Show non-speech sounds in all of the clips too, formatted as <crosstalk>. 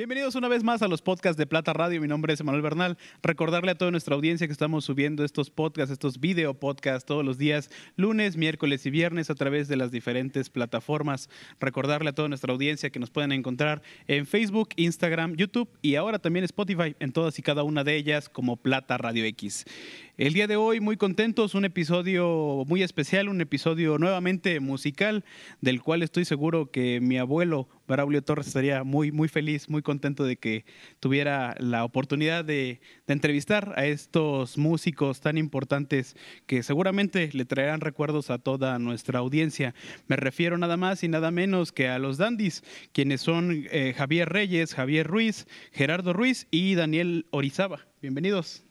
Bienvenidos una vez más a los podcasts de Plata Radio. Mi nombre es Manuel Bernal. Recordarle a toda nuestra audiencia que estamos subiendo estos podcasts, estos video podcasts todos los días, lunes, miércoles y viernes a través de las diferentes plataformas. Recordarle a toda nuestra audiencia que nos pueden encontrar en Facebook, Instagram, YouTube y ahora también Spotify, en todas y cada una de ellas como Plata Radio X. El día de hoy muy contentos, un episodio muy especial, un episodio nuevamente musical, del cual estoy seguro que mi abuelo Braulio Torres estaría muy, muy feliz, muy contento de que tuviera la oportunidad de, entrevistar a estos músicos tan importantes que seguramente le traerán recuerdos a toda nuestra audiencia. Me refiero nada más y nada menos que a los Dandis, quienes son eh, Javier Reyes, Javier Ruiz, Gerardo Ruiz y Daniel Orizaba. Bienvenidos.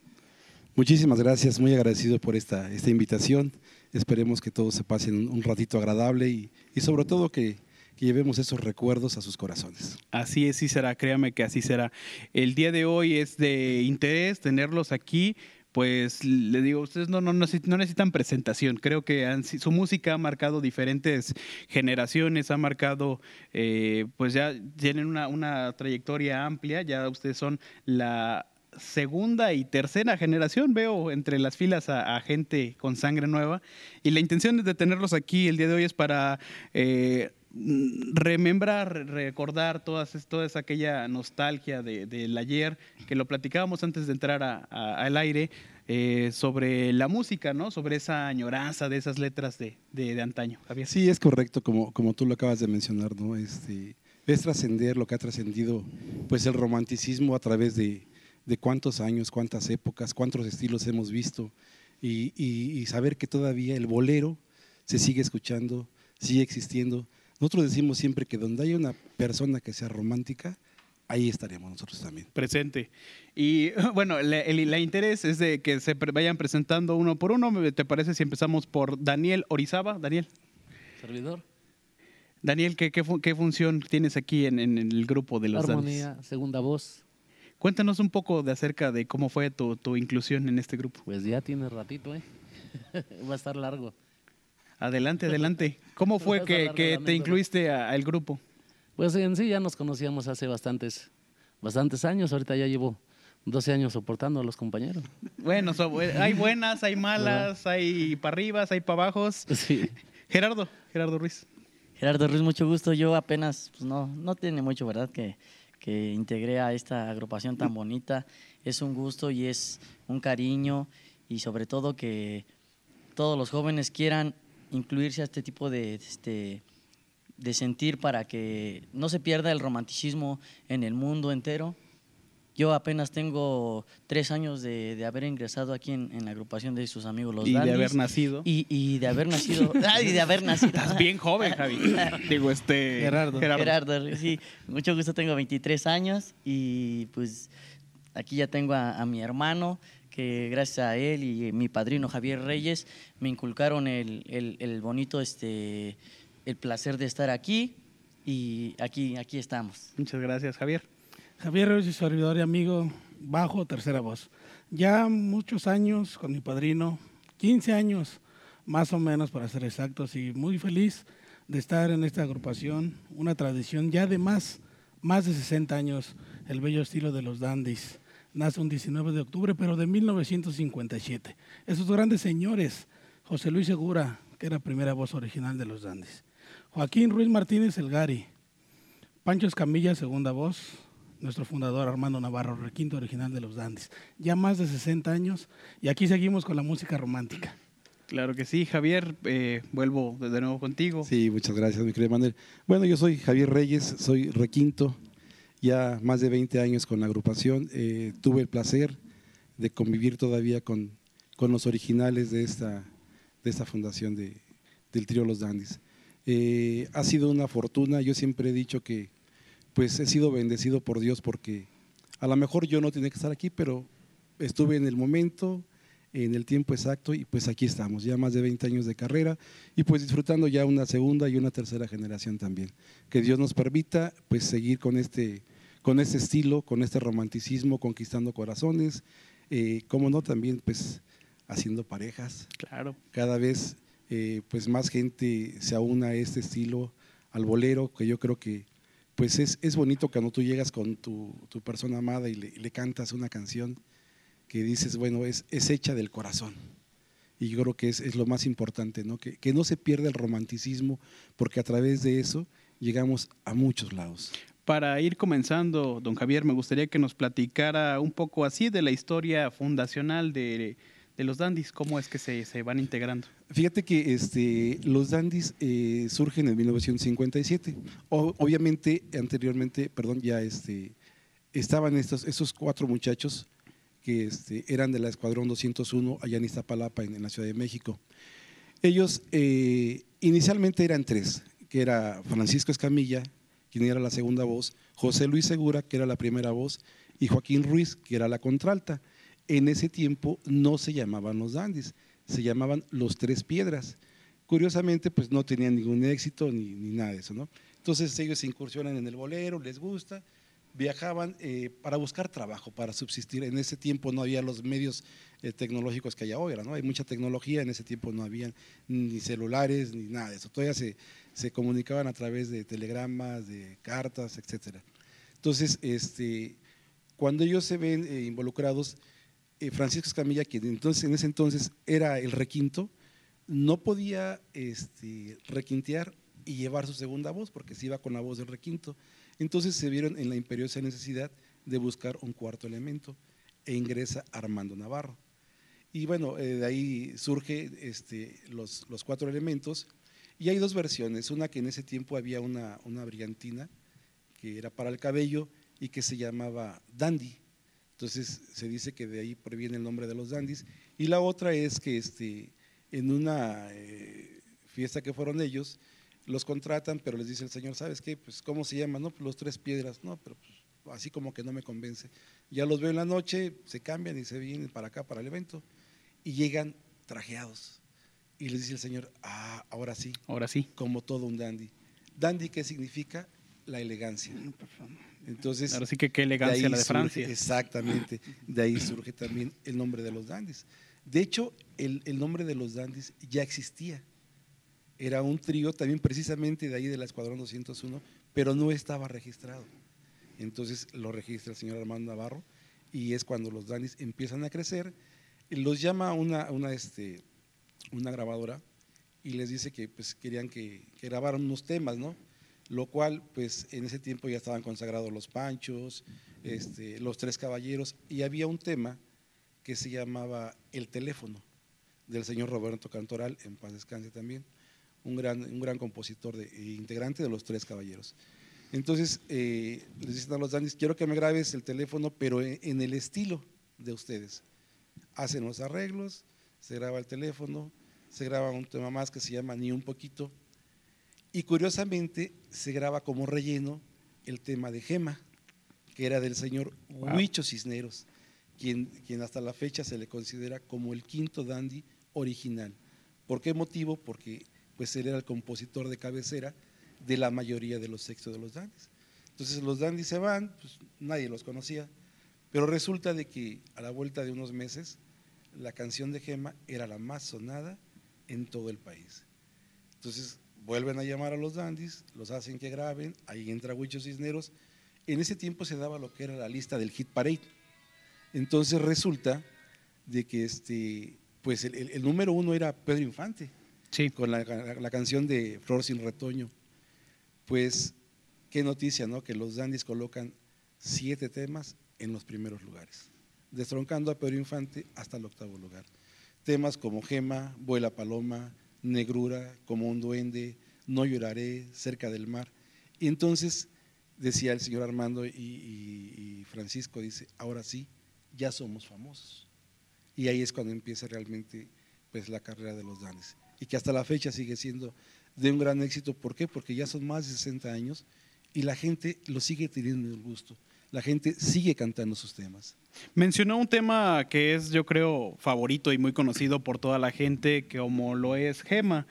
Muchísimas gracias, muy agradecido por esta, esta invitación. Esperemos que todos se pasen un ratito agradable y, y sobre todo que, que, llevemos esos recuerdos a sus corazones. Así es, sí será, créame que así será. El día de hoy es de interés tenerlos aquí. Pues le digo, ustedes no, no, no necesitan presentación. Creo que su música ha marcado diferentes generaciones, ha marcado, eh, pues ya tienen una, una trayectoria amplia. Ya ustedes son la segunda y tercera generación, veo entre las filas a, a, gente con sangre nueva. Y la intención de tenerlos aquí el día de hoy es para eh, remembrar, recordar todas, toda esa aquella nostalgia del de, ayer, que lo platicábamos antes de entrar a, a, al aire, eh, sobre la música, ¿no? Sobre esa añoranza de esas letras de, de, antaño. Javier. Sí, es correcto, como, como tú lo acabas de mencionar, ¿no? Este, es trascender lo que ha trascendido pues el romanticismo a través de, de cuántos años, cuántas épocas, cuántos estilos hemos visto y, y, y, saber que todavía el bolero se sigue escuchando, sigue existiendo. Nosotros decimos siempre que donde hay una persona que sea romántica, ahí estaremos nosotros también. Presente. Y <laughs> bueno, el, interés es de que se vayan presentando uno por uno. ¿Te parece si empezamos por Daniel Orizaba? Daniel. Servidor. Daniel, ¿qué, qué, qué función tienes aquí en, en, el grupo de los Armonía, Danes? segunda voz. Cuéntanos un poco de acerca de cómo fue tu, tu, inclusión en este grupo. Pues ya tiene ratito, ¿eh? <laughs> Va a estar largo. Adelante, adelante. ¿Cómo fue que, que te incluiste al grupo? Pues en sí ya nos conocíamos hace bastantes, bastantes años. Ahorita ya llevo 12 años soportando a los compañeros. Bueno, so, hay <laughs> buenas, hay malas, hay para arriba, hay para abajo. Sí. Gerardo, Gerardo Ruiz. Gerardo Ruiz, mucho gusto. Yo apenas, pues no, no tiene mucho, ¿verdad? Que que integré a esta agrupación tan bonita. Es un gusto y es un cariño y sobre todo que todos los jóvenes quieran incluirse a este tipo de, este, de sentir para que no se pierda el romanticismo en el mundo entero. Yo apenas tengo tres años de, de haber ingresado aquí en, en, la agrupación de sus amigos los Y de haber nacido. Y, y de haber nacido. <laughs> ah, y de haber nacido. Estás bien joven, Javi. <laughs> Digo, este. Gerardo. Gerardo. Gerardo. sí. Mucho gusto, tengo 23 años y pues aquí ya tengo a, a mi hermano que gracias a él y mi padrino Javier Reyes me inculcaron el, el, el bonito, este, el placer de estar aquí y aquí, aquí estamos. Muchas gracias, Javier. Javier Reyes, servidor y amigo, bajo, tercera voz. Ya muchos años con mi padrino, 15 años más o menos para ser exactos, y muy feliz de estar en esta agrupación, una tradición ya de más, más de 60 años, el bello estilo de los dandies. Nace un 19 de octubre, pero de 1957. Esos grandes señores, José Luis Segura, que era primera voz original de los dandies, Joaquín Ruiz Martínez El Gari, Pancho Escamilla, segunda voz, nuestro fundador Armando Navarro, requinto original de los Dandis. Ya más de 60 años y aquí seguimos con la música romántica. Claro que sí, Javier, eh, vuelvo de nuevo contigo. Sí, muchas gracias, mi querido Manuel. Bueno, yo soy Javier Reyes, soy requinto, ya más de 20 años con la agrupación. Eh, tuve el placer de convivir todavía con, con los originales de esta, de esta fundación de, del trío Los Dandis. Eh, ha sido una fortuna, yo siempre he dicho que pues he sido bendecido por Dios porque a lo mejor yo no tenía que estar aquí, pero estuve en el momento, en el tiempo exacto y pues aquí estamos, ya más de 20 años de carrera y pues disfrutando ya una segunda y una tercera generación también. Que Dios nos permita pues seguir con este, con este estilo, con este romanticismo, conquistando corazones, eh, como no también pues haciendo parejas. Claro. Cada vez eh, pues más gente se aúna a este estilo, al bolero, que yo creo que pues es, es bonito cuando tú llegas con tu, tu persona amada y le, le cantas una canción que dices, bueno, es, es hecha del corazón. Y yo creo que es, es lo más importante, ¿no? Que, que no se pierda el romanticismo, porque a través de eso llegamos a muchos lados. Para ir comenzando, don Javier, me gustaría que nos platicara un poco así de la historia fundacional de, los dandis, cómo es que se, se van integrando. Fíjate que este, los dandis eh, surgen en 1957. O- obviamente, anteriormente, perdón, ya este, estaban estos, esos cuatro muchachos que este, eran de la Escuadrón 201 allá en Iztapalapa, en, en la Ciudad de México. Ellos eh, inicialmente eran tres, que era Francisco Escamilla, quien era la segunda voz, José Luis Segura, que era la primera voz, y Joaquín Ruiz, que era la contralta. En ese tiempo no se llamaban los dandis, se llamaban los Tres Piedras. Curiosamente, pues no tenían ningún éxito ni, ni nada de eso, ¿no? Entonces ellos incursionan en el bolero, les gusta, viajaban eh, para buscar trabajo, para subsistir. En ese tiempo no había los medios eh, tecnológicos que hay ahora, ¿no? Hay mucha tecnología, en ese tiempo no había ni celulares ni nada de eso. Todavía se, comunicaban a través de telegramas, de cartas, etcétera. Entonces, este, cuando ellos se ven eh, involucrados, Francisco Escamilla, quien entonces, en ese entonces era el requinto, no podía este, requintear y llevar su segunda voz porque se iba con la voz del requinto. Entonces se vieron en la imperiosa necesidad de buscar un cuarto elemento e ingresa Armando Navarro. Y bueno, eh, de ahí surge este, los, los cuatro elementos y hay dos versiones, una que en ese tiempo había una, una brillantina que era para el cabello y que se llamaba Dandy. Entonces se dice que de ahí proviene el nombre de los dandis. Y la otra es que este, en una eh, fiesta que fueron ellos, los contratan, pero les dice el señor, ¿sabes qué? Pues, ¿cómo se llama? No, pues los tres piedras. No, pero pues, así como que no me convence. Ya los veo en la noche, se cambian y se vienen para acá, para el evento, y llegan trajeados. Y les dice el señor, ah, ahora sí, Ahora sí. como todo un dandy. Dandy, ¿qué significa? La elegancia. Entonces, Ahora sí que qué de elegancia ahí la de surge- Francia. exactamente. De ahí surge también el nombre de los dandis. De hecho, el, el nombre de los dandis ya existía. Era un trío también precisamente de ahí del Escuadrón 201, pero no estaba registrado. Entonces lo registra el señor Armando Navarro y es cuando los dandis empiezan a crecer. Los llama una, una, este, una grabadora y les dice que pues, querían que, que grabaran unos temas, ¿no? lo cual pues en ese tiempo ya estaban consagrados los Panchos, este, los Tres Caballeros, y había un tema que se llamaba El teléfono, del señor Roberto Cantoral, en paz descanse también, un gran, un gran compositor de, e integrante de los Tres Caballeros. Entonces eh, les dicen a los Dandis, quiero que me grabes el teléfono, pero en, en el estilo de ustedes. Hacen los arreglos, se graba el teléfono, se graba un tema más que se llama Ni un poquito, y curiosamente se graba como relleno el tema de Gema, que era del señor Wow. Huicho Cisneros, quien, quien hasta la fecha se le considera como el quinto dandy original. ¿Por qué motivo? Porque pues él era el compositor de cabecera de la mayoría de los sexos de los dandis. Entonces los dandis se van, pues nadie los conocía, pero resulta de que a la vuelta de unos meses la canción de Gema era la más sonada en todo el país. Entonces vuelven a llamar a los dandis, los hacen que graben, ahí entra Huicho Cisneros. En ese tiempo se daba lo que era la lista del hit parade. Entonces resulta de que este, pues el número uno era Pedro Infante, Sí. con la, la- la canción de Flor sin retoño. Pues qué noticia, ¿no? Que los dandis colocan siete temas en los primeros lugares, destroncando a Pedro Infante hasta el octavo lugar. Temas como Gema, Vuela Paloma, Negrura, Como un duende, No lloraré, Cerca del mar. Y entonces decía el señor Armando y Francisco, dice, ahora sí, ya somos famosos. Y ahí es cuando empieza realmente pues, la carrera de los Danes. Y que hasta la fecha sigue siendo de un gran éxito. ¿Por qué? Porque ya son más de 60 años y la gente lo sigue teniendo el gusto. La gente sigue cantando sus temas. Mencionó un tema que es, yo creo, favorito y muy conocido por toda la gente, como lo es Gema.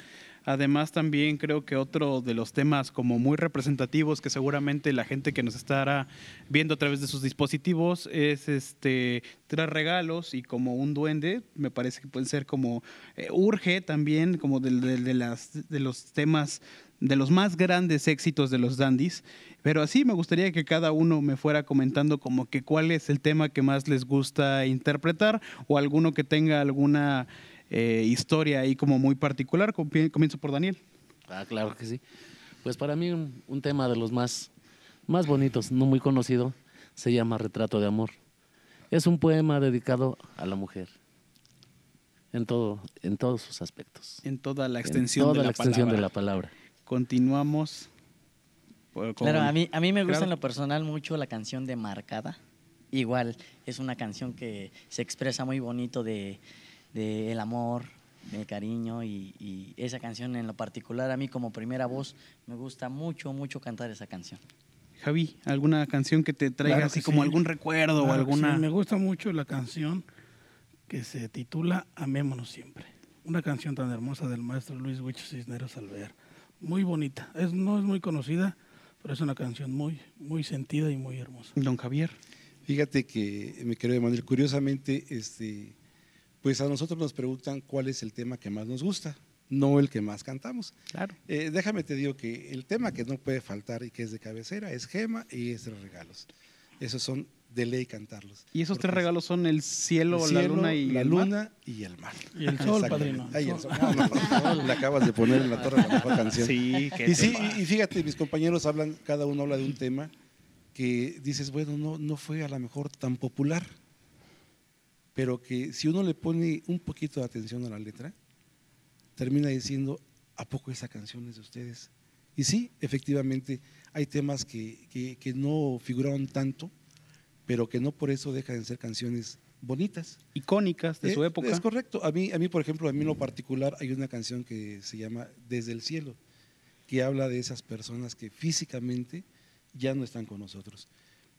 Además, también creo que otro de los temas como muy representativos que seguramente la gente que nos estará viendo a través de sus dispositivos es este tres regalos y como un duende, me parece que pueden ser como eh, urge también como de, de- de las de los temas de los más grandes éxitos de los dandies, pero así me gustaría que cada uno me fuera comentando como que cuál es el tema que más les gusta interpretar o alguno que tenga alguna eh, historia ahí como muy particular. Comie- Comienzo por Daniel. Ah, claro que sí. Pues para mí un, un tema de los más, más bonitos, no muy conocido, se llama Retrato de Amor. Es un poema dedicado a la mujer, en, todo, en todos sus aspectos. En toda la En extensión, toda de, la la extensión palabra. de la palabra. Continuamos. por- con- Claro, a mí, a mí me gusta en lo personal mucho la canción de Marcada. Igual, es una canción que se expresa muy bonito de, de el amor, del cariño y, y esa canción en lo particular a mí como primera voz me gusta mucho, mucho cantar esa canción. Javi, ¿alguna canción que te traiga Claro así como sí. algún recuerdo o Claro que alguna... sí, me gusta mucho la canción que se titula Amémonos siempre. Una canción tan hermosa del maestro Luis Huicho Cisneros Alvear. Muy bonita. Es, no es muy conocida, pero es una canción muy, muy sentida y muy hermosa. Don Javier. Fíjate que, mi querido Emanuel, curiosamente, este, pues a nosotros nos preguntan cuál es el tema que más nos gusta, no el que más cantamos. Claro. Eh, déjame te digo que el tema que no puede faltar y que es de cabecera es Gema y es Tres Regalos. Esos son de ley cantarlos. Y esos tres regalos son el cielo, el la luna y la el mar. luna y el mar. Y el sol, padrino. Ay, el sol. sol. No, no, no, le acabas de poner en la torre la mejor canción. Sí, qué Y sí, y fíjate, mis compañeros hablan, cada uno habla de un tema que dices, bueno, no, no fue a lo mejor tan popular, pero que si uno le pone un poquito de atención a la letra, termina diciendo, ¿a poco esa canción es de ustedes? Y sí, efectivamente, hay temas que, que- que no figuraron tanto, pero que no por eso dejan de ser canciones bonitas. Icónicas de su Eh, época. Es correcto. A mí, a mí, por ejemplo, a mí en lo particular hay una canción que se llama Desde el cielo, que habla de esas personas que físicamente ya no están con nosotros,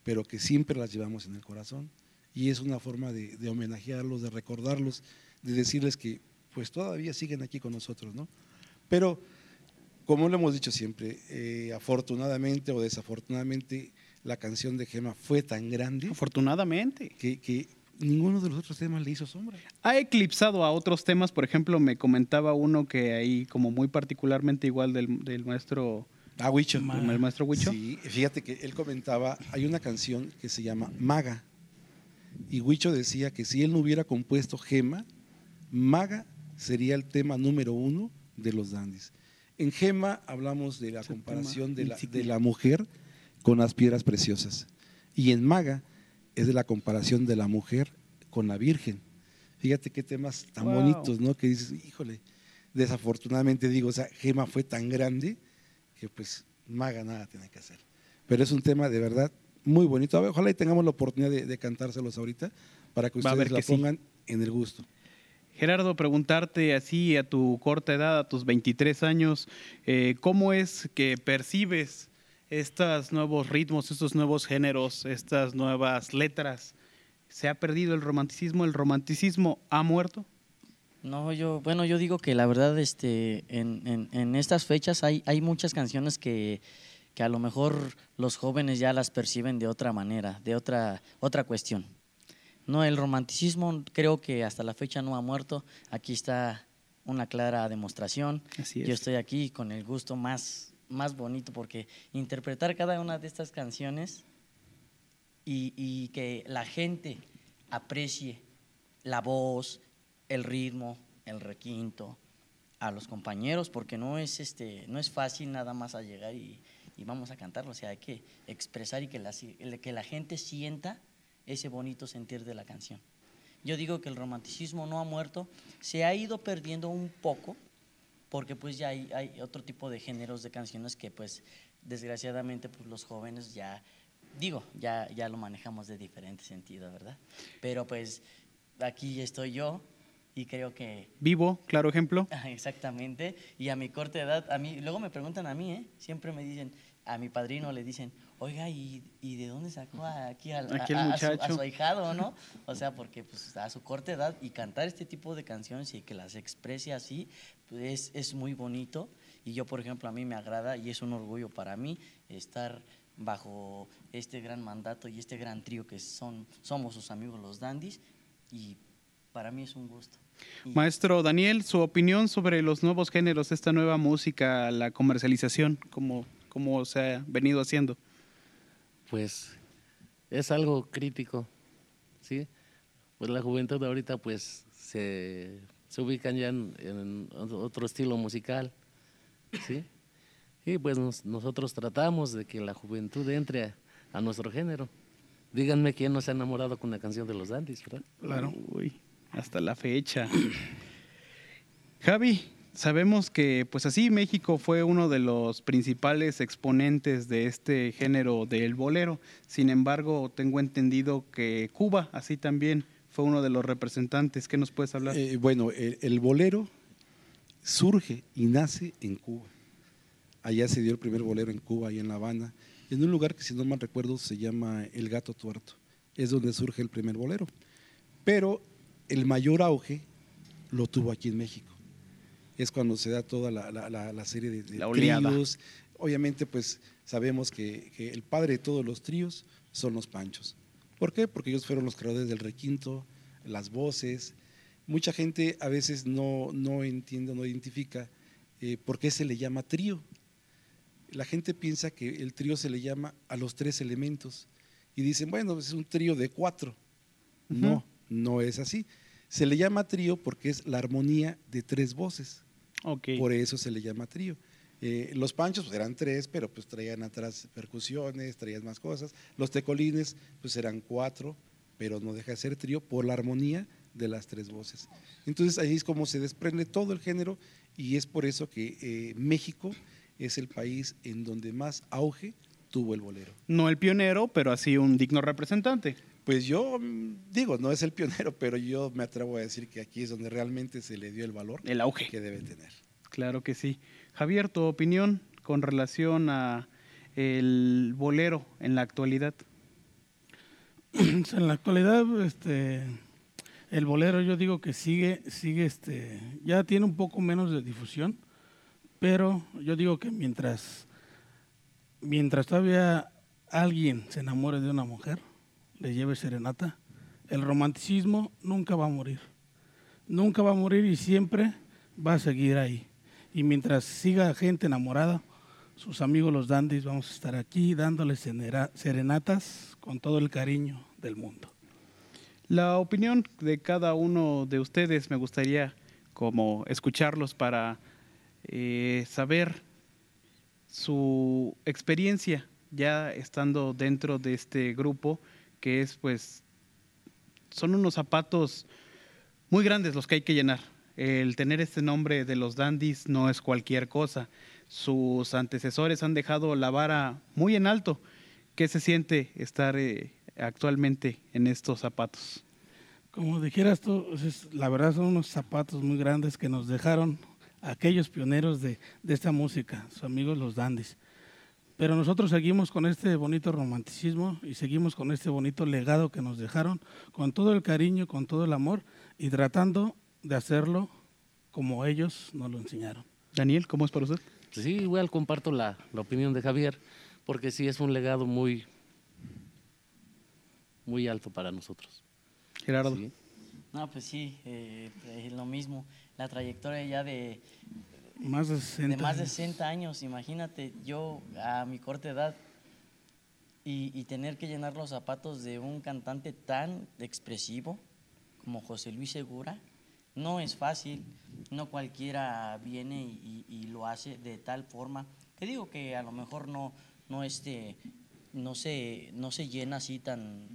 pero que siempre las llevamos en el corazón. Y es una forma de, de homenajearlos, de recordarlos, de decirles que pues todavía siguen aquí con nosotros, ¿no? Pero, como lo hemos dicho siempre, eh, afortunadamente o desafortunadamente, la canción de Gema fue tan grande Afortunadamente. que, que ninguno de los otros temas le hizo sombra. Ha eclipsado a otros temas, por ejemplo, me comentaba uno que ahí como muy particularmente igual del, del maestro, Ah, Huicho. El maestro Huicho. Sí, fíjate que él comentaba, hay una canción que se llama Maga. Y Huicho decía que si él no hubiera compuesto Gema, Maga sería el tema número uno de los dandies. En Gema hablamos de la comparación de la, de la mujer con las piedras preciosas. Y en Maga es de la comparación de la mujer con la Virgen. Fíjate qué temas tan Wow. bonitos, ¿no? Que dices, híjole, desafortunadamente digo, o sea, Gema fue tan grande que pues Maga nada tiene que hacer. Pero es un tema de verdad muy bonito. A ver, ojalá y tengamos la oportunidad de, de cantárselos ahorita para que Va a ver ustedes la que sí. pongan en el gusto. Gerardo, preguntarte así a tu corta edad, a tus 23 años, eh, ¿cómo es que percibes estos nuevos ritmos, estos nuevos géneros, estas nuevas letras? ¿Se ha perdido el romanticismo? ¿El romanticismo ha muerto? No, yo, bueno, yo digo que la verdad, este, en, en- en estas fechas hay, hay muchas canciones que, que a lo mejor los jóvenes ya las perciben de otra manera, de otra, otra cuestión. No, el romanticismo creo que hasta la fecha no ha muerto. Aquí está una clara demostración. Así Yo es. estoy aquí con el gusto más, más bonito porque interpretar cada una de estas canciones y, y que la gente aprecie la voz, el ritmo, el requinto a los compañeros, porque no es este, no es fácil nada más a llegar y, y vamos a cantarlo, o sea, hay que expresar y que la, que la gente sienta ese bonito sentir de la canción. Yo digo que el romanticismo no ha muerto, se ha ido perdiendo un poco, porque pues ya hay, hay otro tipo de géneros de canciones que pues desgraciadamente pues los jóvenes ya, digo, ya, ya lo manejamos de diferente sentido, ¿verdad? Pero pues aquí estoy yo y creo que Vivo, claro ejemplo. <laughs> Exactamente. Y a mi corta edad, a mí, luego me preguntan a mí, ¿eh? Siempre me dicen, a mi padrino le dicen, oiga, ¿y, y de dónde sacó aquí al, a- a su- a muchacho. su ahijado, no? O sea, porque pues a su corta edad y cantar este tipo de canciones y que las exprese así, pues es, es muy bonito. Y yo, por ejemplo, a mí me agrada y es un orgullo para mí estar bajo este gran mandato y este gran trío que son, somos sus amigos los Dandys y para mí es un gusto. Y- Maestro Daniel, su opinión sobre los nuevos géneros, esta nueva música, la comercialización, cómo, cómo se ha venido haciendo. Pues es algo crítico, ¿sí? Pues la juventud de ahorita pues se, se ubican ya en, en otro estilo musical, ¿sí? Y pues nos- nosotros tratamos de que la juventud entre a, a nuestro género. Díganme quién no se ha enamorado con una canción de los Dandys, ¿verdad? Claro. Uy, hasta la fecha. <clears throat> Javi, sabemos que pues así México fue uno de los principales exponentes de este género del bolero. Sin embargo, tengo entendido que Cuba así también fue uno de los representantes. ¿Qué nos puedes hablar? Eh, bueno, el, el bolero surge y nace en Cuba. Allá se dio el primer bolero en Cuba, ahí en La Habana, en un lugar que si no mal recuerdo se llama El Gato Tuerto. Es donde surge el primer bolero. Pero el mayor auge lo tuvo aquí en México. Es cuando se da toda la, la- la- la serie de, de La oleada. tríos. Obviamente, pues sabemos que, que el padre de todos los tríos son los Panchos. ¿Por qué? Porque ellos fueron los creadores del requinto, las voces. Mucha gente a veces no, no entiende, no identifica eh, por qué se le llama trío. La gente piensa que el trío se le llama a los tres elementos y dicen, bueno, es un trío de cuatro. No, no es así. Se le llama trío porque es la armonía de tres voces. Por eso se le llama trío. Eh, los panchos pues, eran tres, pero pues traían atrás percusiones, traían más cosas. Los tecolines pues eran cuatro, pero no deja de ser trío por la armonía de las tres voces. Entonces ahí es como se desprende todo el género y es por eso que eh, México es el país en donde más auge tuvo el bolero. No el pionero, pero así un digno representante. Pues yo mm, digo, no es el pionero, pero yo me atrevo a decir que aquí es donde realmente se le dio el valor El auge. que debe tener. Claro que sí. Javier, tu opinión con relación a el bolero en la actualidad. <clears throat> En la actualidad, este, el bolero yo digo que sigue, sigue, este, ya tiene un poco menos de difusión, pero yo digo que mientras, mientras todavía alguien se enamore de una mujer, le lleve serenata, el romanticismo nunca va a morir, nunca va a morir y siempre va a seguir ahí. Y mientras siga gente enamorada, sus amigos los dandis, vamos a estar aquí dándoles serenatas con todo el cariño del mundo. La opinión de cada uno de ustedes me gustaría como escucharlos para eh, saber su experiencia ya estando dentro de este grupo que es pues son unos zapatos muy grandes los que hay que llenar. El tener este nombre de los dandies no es cualquier cosa. Sus antecesores han dejado la vara muy en alto. ¿Qué se siente estar eh, actualmente en estos zapatos? Como dijeras tú, pues, es- la verdad son unos zapatos muy grandes que nos dejaron aquellos pioneros de, de esta música, sus amigos los dandis. Pero nosotros seguimos con este bonito romanticismo y seguimos con este bonito legado que nos dejaron, con todo el cariño, con todo el amor y tratando de hacerlo como ellos nos lo enseñaron. Daniel, ¿cómo es para usted? Sí, igual comparto la, la opinión de Javier, porque sí es un legado muy, muy alto para nosotros. Gerardo. Sí. No, pues sí, eh, es lo mismo. La trayectoria ya de, Más de 60 de más de años. 60 años, imagínate, yo a mi corta edad y, y tener que llenar los zapatos de un cantante tan expresivo como José Luis Segura, no es fácil, no cualquiera viene y, y- y lo hace de tal forma. Te digo que a lo mejor no, no, este, no, se, no se llena así tan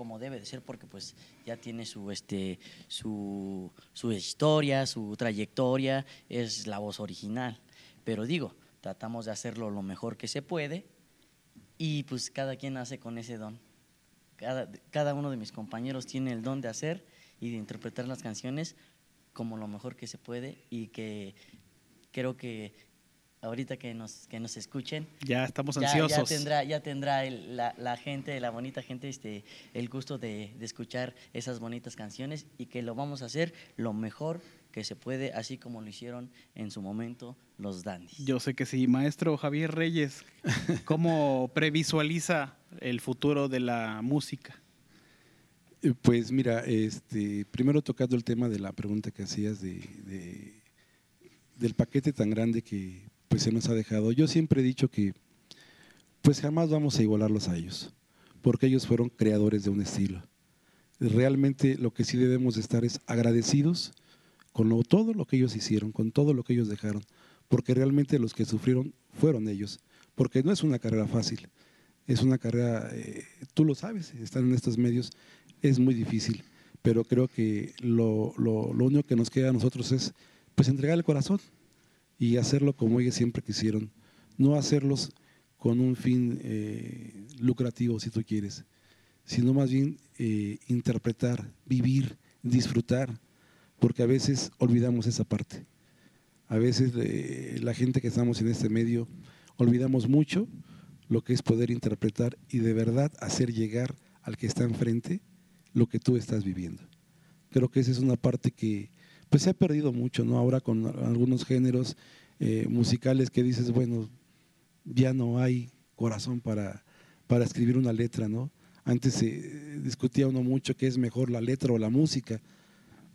como debe de ser porque pues ya tiene su este su, su historia, su trayectoria, es la voz original. Pero digo, tratamos de hacerlo lo mejor que se puede y pues cada quien hace con ese don. Cada, cada uno de mis compañeros tiene el don de hacer y de interpretar las canciones como lo mejor que se puede y que creo que ahorita que nos, que nos escuchen. Ya estamos Ya, ansiosos. ya tendrá, ya tendrá el- la, la gente, la bonita gente, este, el gusto de, de escuchar esas bonitas canciones y que lo vamos a hacer lo mejor que se puede, así como lo hicieron en su momento los dandies. Yo sé que sí. Maestro Javier Reyes, <laughs> ¿cómo previsualiza el futuro de la música? Eh, Pues mira, este, primero tocando el tema de la pregunta que hacías de, de- del paquete tan grande que pues se nos ha dejado. Yo siempre he dicho que pues jamás vamos a igualarlos a ellos, porque ellos fueron creadores de un estilo. Realmente lo que sí debemos de estar es agradecidos con todo lo que ellos hicieron, con todo lo que ellos dejaron, porque realmente los que sufrieron fueron ellos, porque no es una carrera fácil, es una carrera, eh, tú lo sabes, estar en estos medios es muy difícil, pero creo que lo, lo- lo único que nos queda a nosotros es pues entregar el corazón y hacerlo como ellos siempre quisieron, no hacerlos con un fin eh, lucrativo, si tú quieres, sino más bien eh, interpretar, vivir, disfrutar, porque a veces olvidamos esa parte. A veces eh, la gente que estamos en este medio olvidamos mucho lo que es poder interpretar y de verdad hacer llegar al que está enfrente lo que tú estás viviendo. Creo que esa es una parte que pues se ha perdido mucho, ¿no? Ahora con algunos géneros eh, musicales que dices, bueno, ya no hay corazón para, para escribir una letra, ¿no? Antes se discutía uno mucho qué es mejor la letra o la música,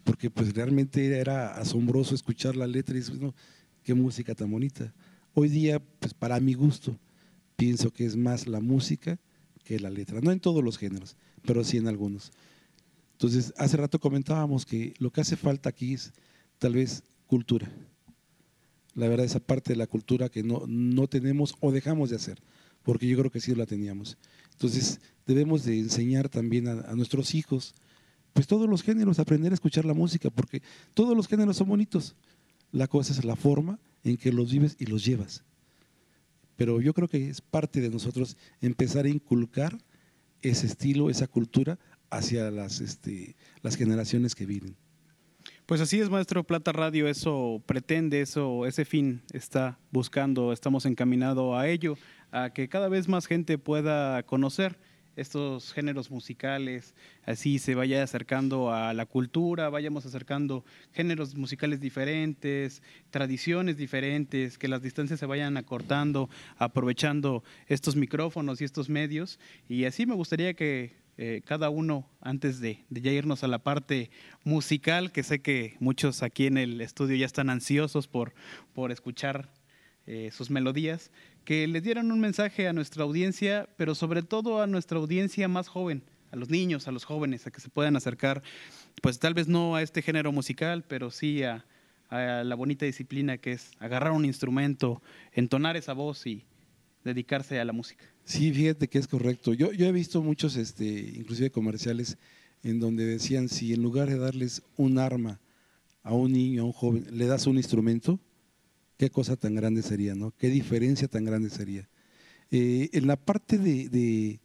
porque pues realmente era asombroso escuchar la letra y dices, no, qué música tan bonita. Hoy día, pues para mi gusto, pienso que es más la música que la letra, no en todos los géneros, pero sí en algunos. Entonces, hace rato comentábamos que lo que hace falta aquí es tal vez cultura. La verdad, esa parte de la cultura que no, no tenemos o dejamos de hacer, porque yo creo que sí la teníamos. Entonces, debemos de enseñar también a, a nuestros hijos, pues todos los géneros, aprender a escuchar la música, porque todos los géneros son bonitos. La cosa es la forma en que los vives y los llevas. Pero yo creo que es parte de nosotros empezar a inculcar ese estilo, esa cultura hacia las, este, las generaciones que vienen. Pues así es, maestro Plata Radio, eso pretende, eso, ese fin está buscando, estamos encaminados a ello, a que cada vez más gente pueda conocer estos géneros musicales, así se vaya acercando a la cultura, vayamos acercando géneros musicales diferentes, tradiciones diferentes, que las distancias se vayan acortando, aprovechando estos micrófonos y estos medios. Y así me gustaría que eh, cada uno, antes de, ya irnos a la parte musical, que sé que muchos aquí en el estudio ya están ansiosos por, por escuchar eh, sus melodías, que les dieran un mensaje a nuestra audiencia, pero sobre todo a nuestra audiencia más joven, a los niños, a los jóvenes, a que se puedan acercar, pues tal vez no a este género musical, pero sí a, a la bonita disciplina que es agarrar un instrumento, entonar esa voz y dedicarse a la música. Sí, fíjate que es correcto. Yo, yo he visto muchos, este, inclusive comerciales, en donde decían, si en lugar de darles un arma a un niño, a un joven, le das un instrumento, qué cosa tan grande sería, ¿no? Qué diferencia tan grande sería. Eh, en la parte de, de-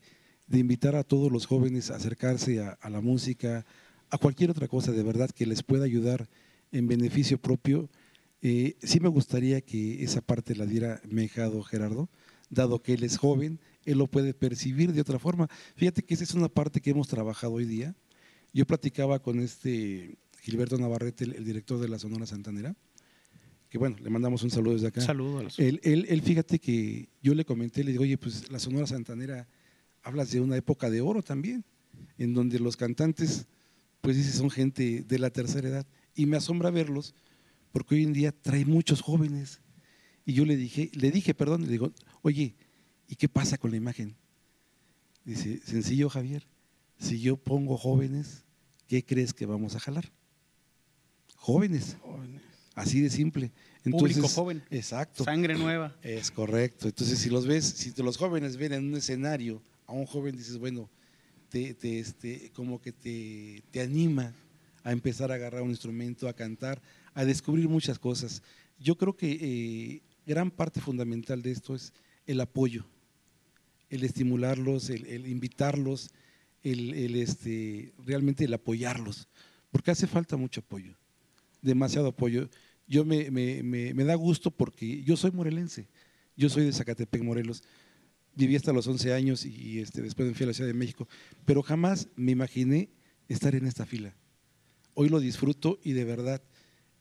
de invitar a todos los jóvenes a acercarse a, la música, a cualquier otra cosa de verdad que les pueda ayudar en beneficio propio, eh, sí me gustaría que esa parte la diera Mejado Gerardo, dado que él es joven, él lo puede percibir de otra forma. Fíjate que esa es una parte que hemos trabajado hoy día. Yo platicaba con este Gilberto Navarrete, el, el director de la Sonora Santanera, que bueno, le mandamos un saludo desde acá. Saludo a los Él, él, él, fíjate que yo le comenté, le digo, oye, pues la Sonora Santanera, hablas de una época de oro también, en donde los cantantes, pues dices, son gente de la tercera edad. Y me asombra verlos, porque hoy en día trae muchos jóvenes. Y yo le dije, le dije, perdón, le digo, oye, ¿y qué pasa con la imagen? Dice, sencillo, Javier, si yo pongo jóvenes, ¿qué crees que vamos a jalar? Jóvenes, Jóvenes. así de simple. Público joven. Exacto. Sangre nueva. Es correcto. Entonces, si los ves, si los jóvenes ven en un escenario a un joven, dices, bueno, te, te, este, como que te, te anima a empezar a agarrar un instrumento, a cantar, a descubrir muchas cosas. Yo creo que eh, gran parte fundamental de esto es el apoyo, el estimularlos, el, invitarlos, el, este, realmente el apoyarlos, porque hace falta mucho apoyo, demasiado apoyo. yo me da gusto porque yo soy morelense, yo soy de Zacatepec, Morelos. Viví hasta los 11 años y este, después me fui a la Ciudad de México, pero jamás me imaginé estar en esta fila. Hoy lo disfruto y de verdad,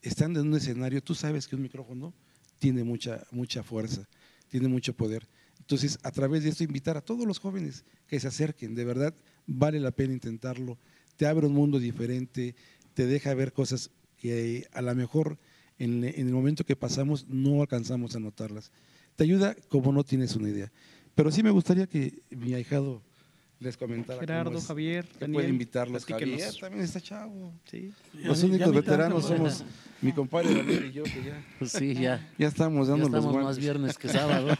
estando en un escenario, tú sabes que un micrófono tiene mucha, mucha fuerza, tiene mucho poder. Entonces, a través de esto, invitar a todos los jóvenes que se acerquen, de verdad, vale la pena intentarlo, te abre un mundo diferente, te deja ver cosas que a lo mejor en, el momento que pasamos no alcanzamos a notarlas. Te ayuda como no tienes una idea. Pero sí me gustaría que mi ahijado les comentara. Gerardo, cómo es, Javier, que Daniel, puede invitarlos. Javier también está chavo. Sí. Los Ya ni- únicos ya ni veteranos somos mi compadre Daniel y yo, que ya, Pues <laughs> sí, ya. ya estamos Ya dando los estamos más guantes. viernes que sábado. <laughs>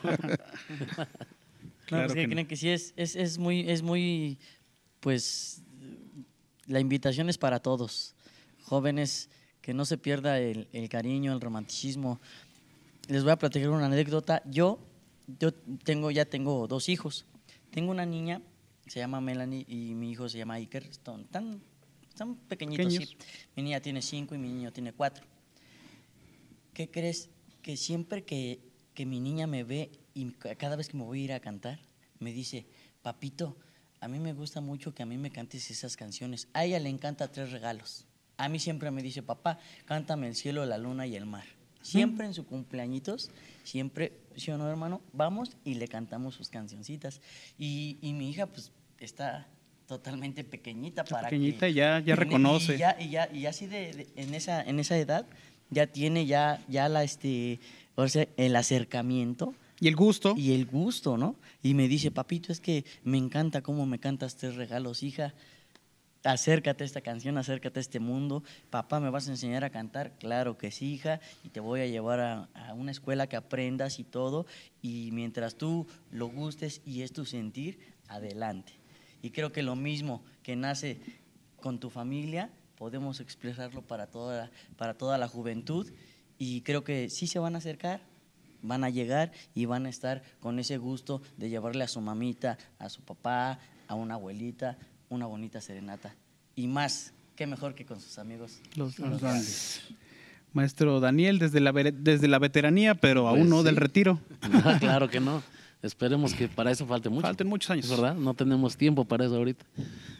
Claro Pues, que ¿qué no. creen que sí es, es, es muy, es muy, pues, la invitación es para todos. Jóvenes, que no se pierda el, el cariño, el romanticismo. Les voy a platicar una anécdota. Yo, yo tengo, ya tengo dos hijos. Tengo una niña, se llama Melanie, y mi hijo se llama Iker. Están tan, tan pequeñitos. sí. Mi niña tiene cinco y mi niño tiene cuatro. ¿Qué crees? Que siempre que, que mi niña me ve y ca- cada vez que me voy a ir a cantar, me dice, papito, a mí me gusta mucho que a mí me cantes esas canciones. A ella le encanta tres regalos. A mí siempre me dice, papá, cántame el cielo, la luna y el mar. Siempre en su cumpleañitos, siempre, ¿sí o no, hermano? Vamos y le cantamos sus cancioncitas. Y, y mi hija, pues, está totalmente pequeñita Está para pequeñita que- y ya- ya <laughs> y- reconoce. Y ya, y ya, y así de, de- en, esa, en esa edad ya tiene ya, ya la, este, o sea, el acercamiento Y el gusto. y el gusto, ¿no? Y me dice, papito, es que me encanta cómo me cantas tres regalos, hija. Acércate a esta canción, acércate a este mundo. Papá, ¿me vas a enseñar a cantar? Claro que sí, hija. Y te voy a llevar a, a una escuela que aprendas y todo. Y mientras tú lo gustes y es tu sentir, adelante. Y creo que lo mismo que nace con tu familia, podemos expresarlo para toda, para toda la juventud. Y creo que sí se van a acercar, van a llegar y van a estar con ese gusto de llevarle a su mamita, a su papá, a una abuelita, una bonita serenata. Y más, qué mejor que con sus amigos. Los, Los grandes. Maestro Daniel, desde la, desde la veteranía, pero Pues aún no sí. del retiro. No, <laughs> claro que no. Esperemos que para eso falte mucho. Falten muchos años. ¿verdad? No tenemos tiempo para eso ahorita.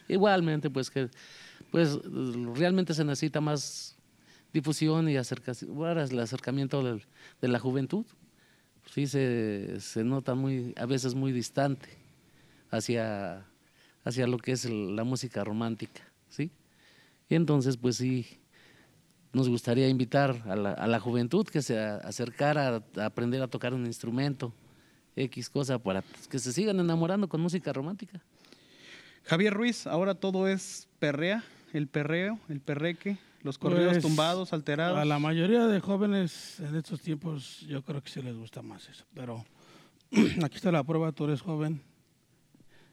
Igualmente, pues que pues realmente se necesita más difusión y acercación, bueno, el acercamiento del- de la juventud. Sí se, se nota muy, a veces muy distante hacia, hacia lo que es el- la música romántica, ¿sí? Y entonces, pues sí, nos gustaría invitar a la, a la juventud que se acercara a, a aprender a tocar un instrumento, X cosa, para pues, que se sigan enamorando con música romántica. Javier Ruiz, ahora todo es perrea, el perreo, el perreque, los correos Pues, tumbados, alterados. A la mayoría de jóvenes en estos tiempos yo creo que sí les gusta más eso. Pero <clears throat> aquí está la prueba, tú eres joven.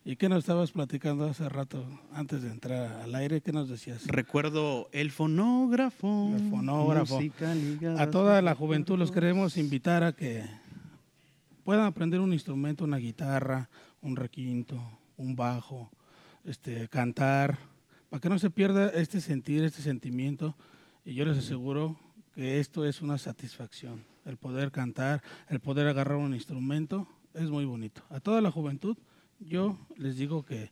¿Y qué nos estabas platicando hace rato antes de entrar al aire? ¿Qué nos decías? Recuerdo el fonógrafo. El fonógrafo. música ligada A toda la juventud los queremos invitar a que puedan aprender un instrumento, una guitarra, un requinto, un bajo, este, cantar, para que no se pierda este sentir, este sentimiento. Y yo les aseguro que esto es una satisfacción. El poder cantar, el poder agarrar un instrumento, es muy bonito. A toda la juventud, yo les digo que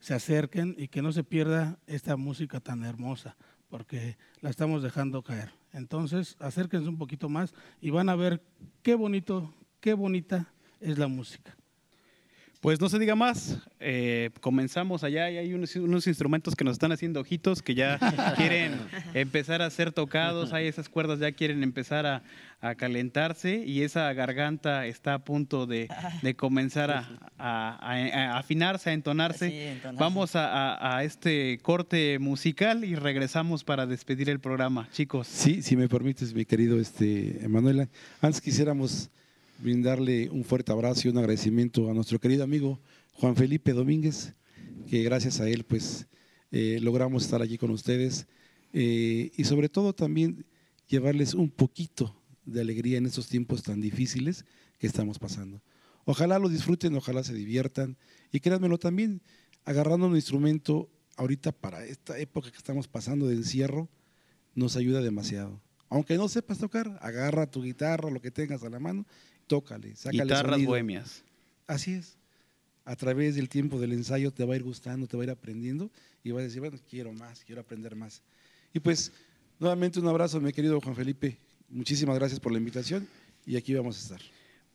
se acerquen y que no se pierda esta música tan hermosa, porque la estamos dejando caer. Entonces, acérquense un poquito más y van a ver qué bonito, qué bonita es la música. Pues no se diga más, eh, comenzamos allá y hay unos, unos instrumentos que nos están haciendo ojitos que ya <laughs> quieren empezar a ser tocados, hay esas cuerdas ya quieren empezar a, a calentarse y esa garganta está a punto de, de comenzar a, a- a- a afinarse, a entonarse. Sí, entonarse. Vamos a, a- a este corte musical y regresamos para despedir el programa, chicos. Sí, si me permites, mi querido este, Emanuela. Antes quisiéramos brindarle un fuerte abrazo y un agradecimiento a nuestro querido amigo Juan Felipe Domínguez, que gracias a él pues eh, logramos estar aquí con ustedes eh, y sobre todo también llevarles un poquito de alegría en estos tiempos tan difíciles que estamos pasando. Ojalá lo disfruten, ojalá se diviertan y créanmelo también, agarrando un instrumento ahorita para esta época que estamos pasando de encierro, nos ayuda demasiado. Aunque no sepas tocar, agarra tu guitarra, lo que tengas a la mano, tócale, sácale Guitarras sonido. bohemias. Así es. A través del tiempo del ensayo te va a ir gustando, te va a ir aprendiendo y vas a decir, bueno, quiero más, quiero aprender más. Y pues, nuevamente un abrazo, mi querido Juan Felipe. Muchísimas gracias por la invitación y aquí vamos a estar.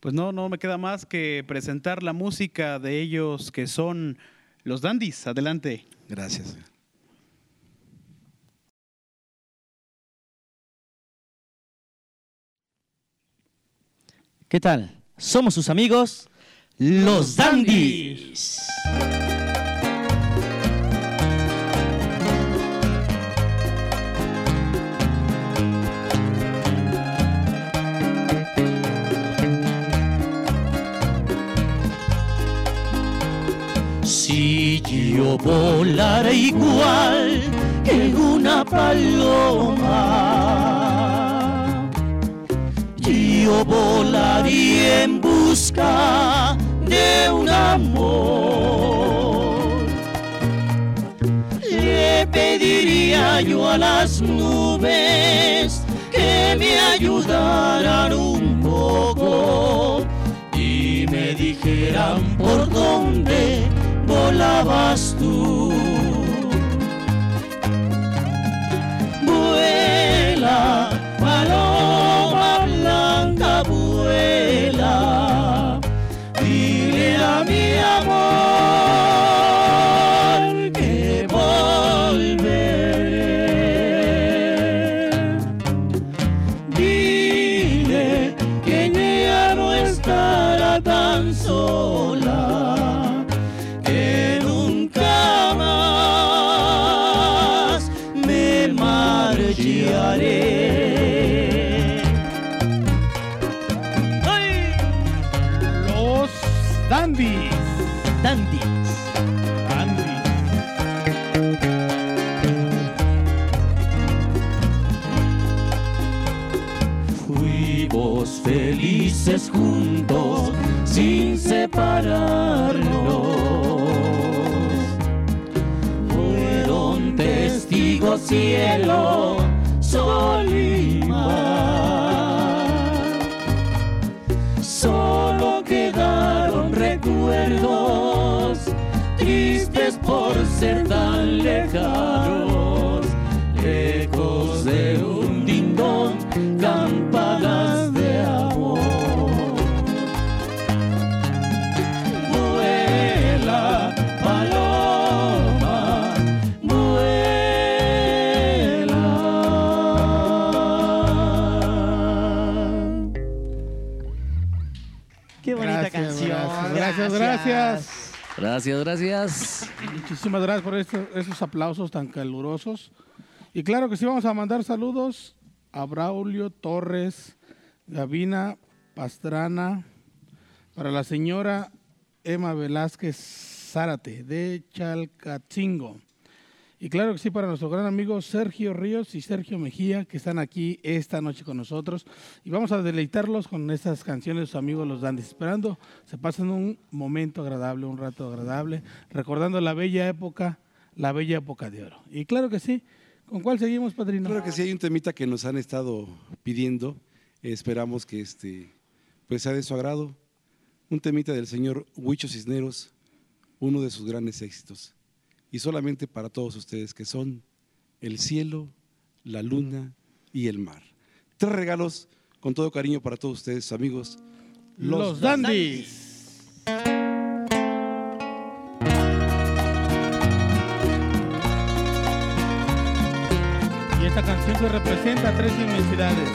Pues no, no me queda más que presentar la música de ellos que son los Dandies. Adelante. Gracias. ¿Qué tal? Somos sus amigos, los Dandies. Si yo volara igual que una paloma, yo volaría en busca de un amor. Le pediría yo a las nubes que me ayudaran un poco y me dijeran por dónde volabas tú. Gracias, gracias, gracias. Muchísimas gracias por estos, esos aplausos tan calurosos. Y claro que sí, vamos a mandar saludos a Braulio Torres, Gavina Pastrana, para la señora Emma Velázquez Zárate, de Chalcatzingo. Y claro que sí, para nuestro gran amigo Sergio Ríos y Sergio Mejía, que están aquí esta noche con nosotros. Y vamos a deleitarlos con estas canciones de sus amigos los Dandes. Esperando se pasen un momento agradable, un rato agradable, recordando la bella época, la bella época de oro. Y claro que sí, ¿con cuál seguimos, padrino? Claro que sí, hay un temita que nos han estado pidiendo. Esperamos que este, pues sea de su agrado. Un temita del señor Huicho Cisneros, uno de sus grandes éxitos. Y solamente para todos ustedes que son el cielo, la luna y el mar. Tres regalos con todo cariño para todos ustedes, amigos. Los, Dandies. Y esta canción que representa tres inmensidades.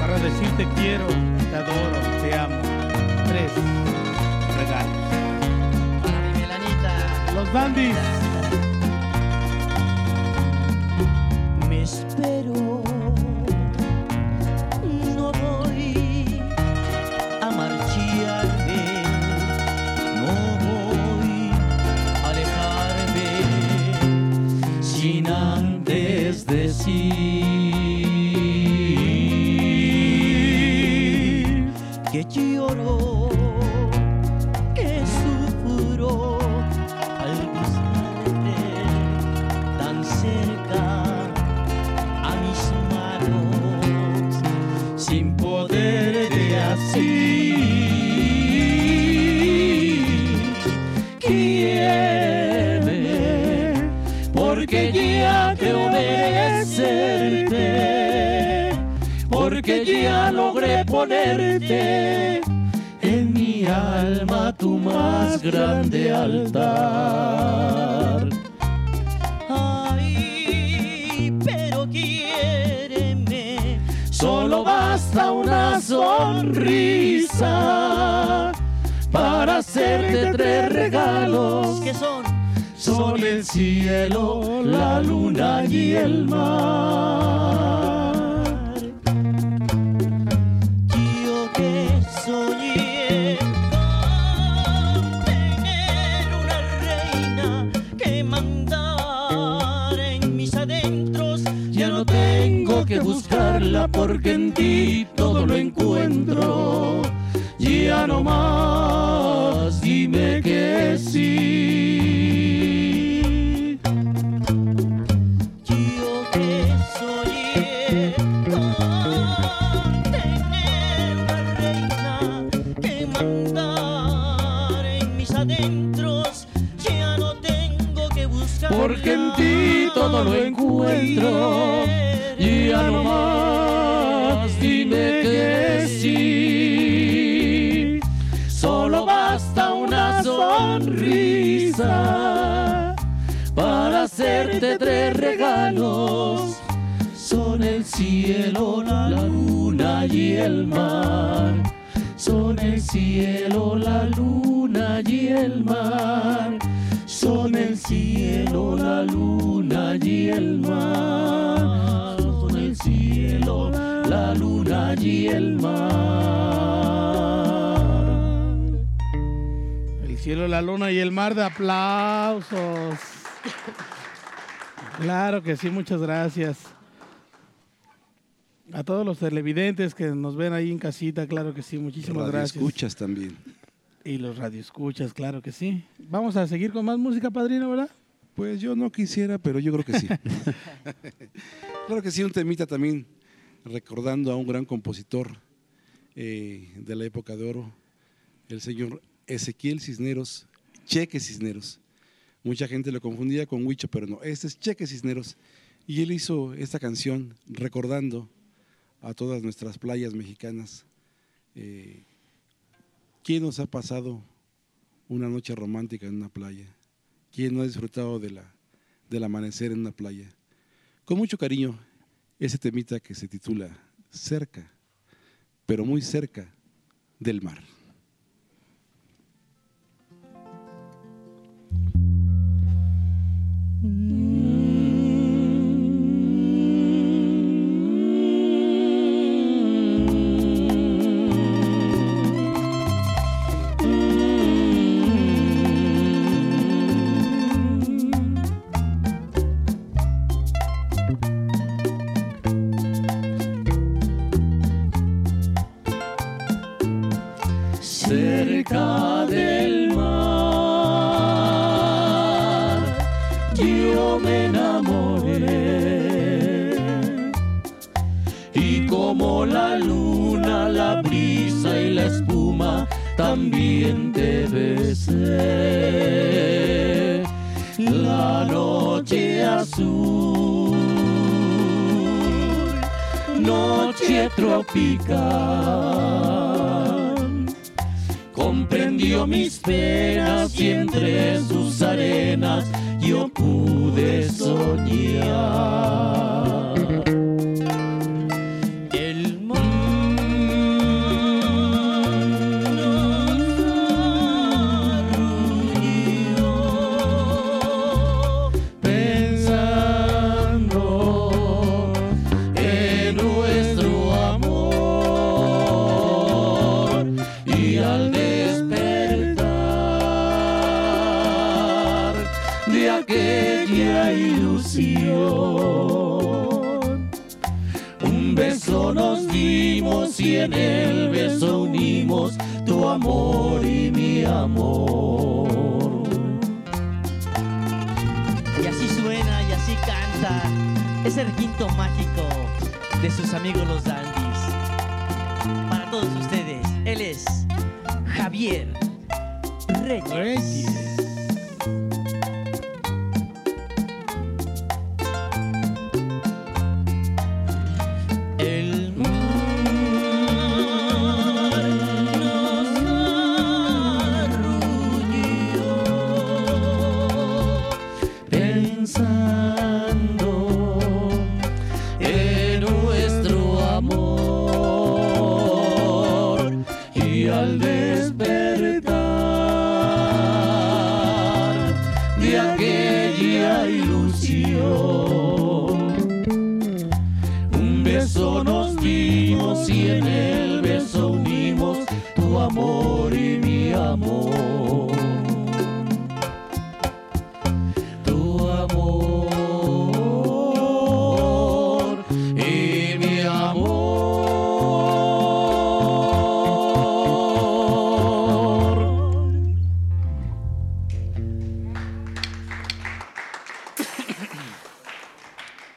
Para decirte quiero, te adoro, te amo. Tres regalos. Los Dandies. Me espero, no voy a marcharme, no voy a alejarme sin antes decir ponerte en mi alma tu más grande altar. Ay, pero quiéreme. Solo basta una sonrisa para hacerte tres regalos que son son el cielo, la luna y el mar. Porque en ti todo lo encuentro. Ya no más, dime que sí. Yo que soñé con tener una reina que mandar en mis adentros. Ya no tengo que buscar. Porque en ti todo lo encuentro. Ya no más, hacerte tres regalos. Son el cielo, la luna y el mar. Son el cielo, la luna y el mar. Son el cielo, la luna y el mar. Son el cielo, la luna y el mar. El cielo, la luna y el mar de aplausos. <laughs> Claro que sí, muchas gracias. A todos los televidentes que nos ven ahí en casita, claro que sí, muchísimas gracias. Escuchas también. Y los radioescuchas, claro que sí. Vamos a seguir con más música, padrino, ¿verdad? Pues yo no quisiera, pero yo creo que sí. <laughs> claro que sí, un temita también recordando a un gran compositor eh, de la época de oro, el señor Ezequiel Cisneros, Cheque Cisneros. Mucha gente lo confundía con Huicho, pero no, este es Cheque Cisneros. Y él hizo esta canción recordando a todas nuestras playas mexicanas. Eh, ¿Quién nos ha pasado una noche romántica en una playa? ¿Quién no ha disfrutado de la, del amanecer en una playa? Con mucho cariño, ese temita que se titula Cerca, pero muy cerca del mar. También te besé. La noche azul, noche tropical comprendió mis penas y entre sus arenas yo pude soñar.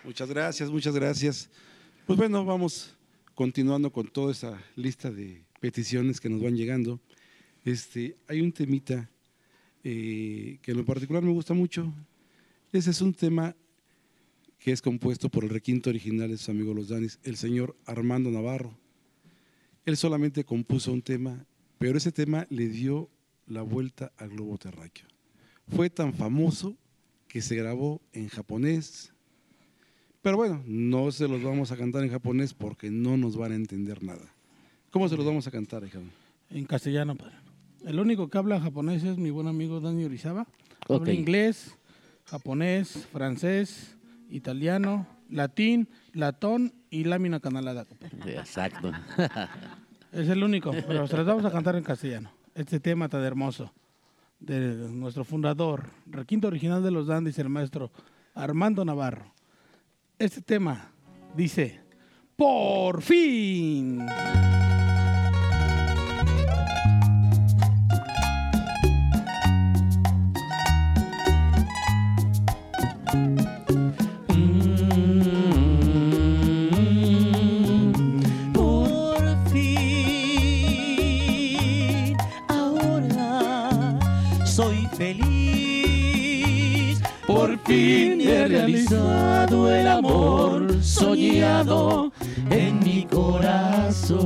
Muchas gracias, muchas gracias. Pues bueno, vamos continuando con toda esa lista de peticiones que nos van llegando. Este, hay un temita eh, que en lo particular me gusta mucho. Ese es un tema que es compuesto por el requinto original de sus amigos los Danis, el señor Armando Navarro. Él solamente compuso un tema, pero ese tema le dio la vuelta al globo terráqueo. Fue tan famoso que se grabó en japonés, pero bueno, no se los vamos a cantar en japonés porque no nos van a entender nada. ¿Cómo se los vamos a cantar, hija? En castellano, padre. El único que habla japonés es mi buen amigo Dani Orizaba. Ok. Habla inglés, japonés, francés, italiano, latín, latón y lámina canalada. Exacto. <laughs> Es el único, pero se los vamos a cantar en castellano. Este tema tan hermoso de nuestro fundador, requinto original de los Dandis, el maestro Armando Navarro. Este tema dice, por fin. Por fin he realizado el amor soñado en mi corazón.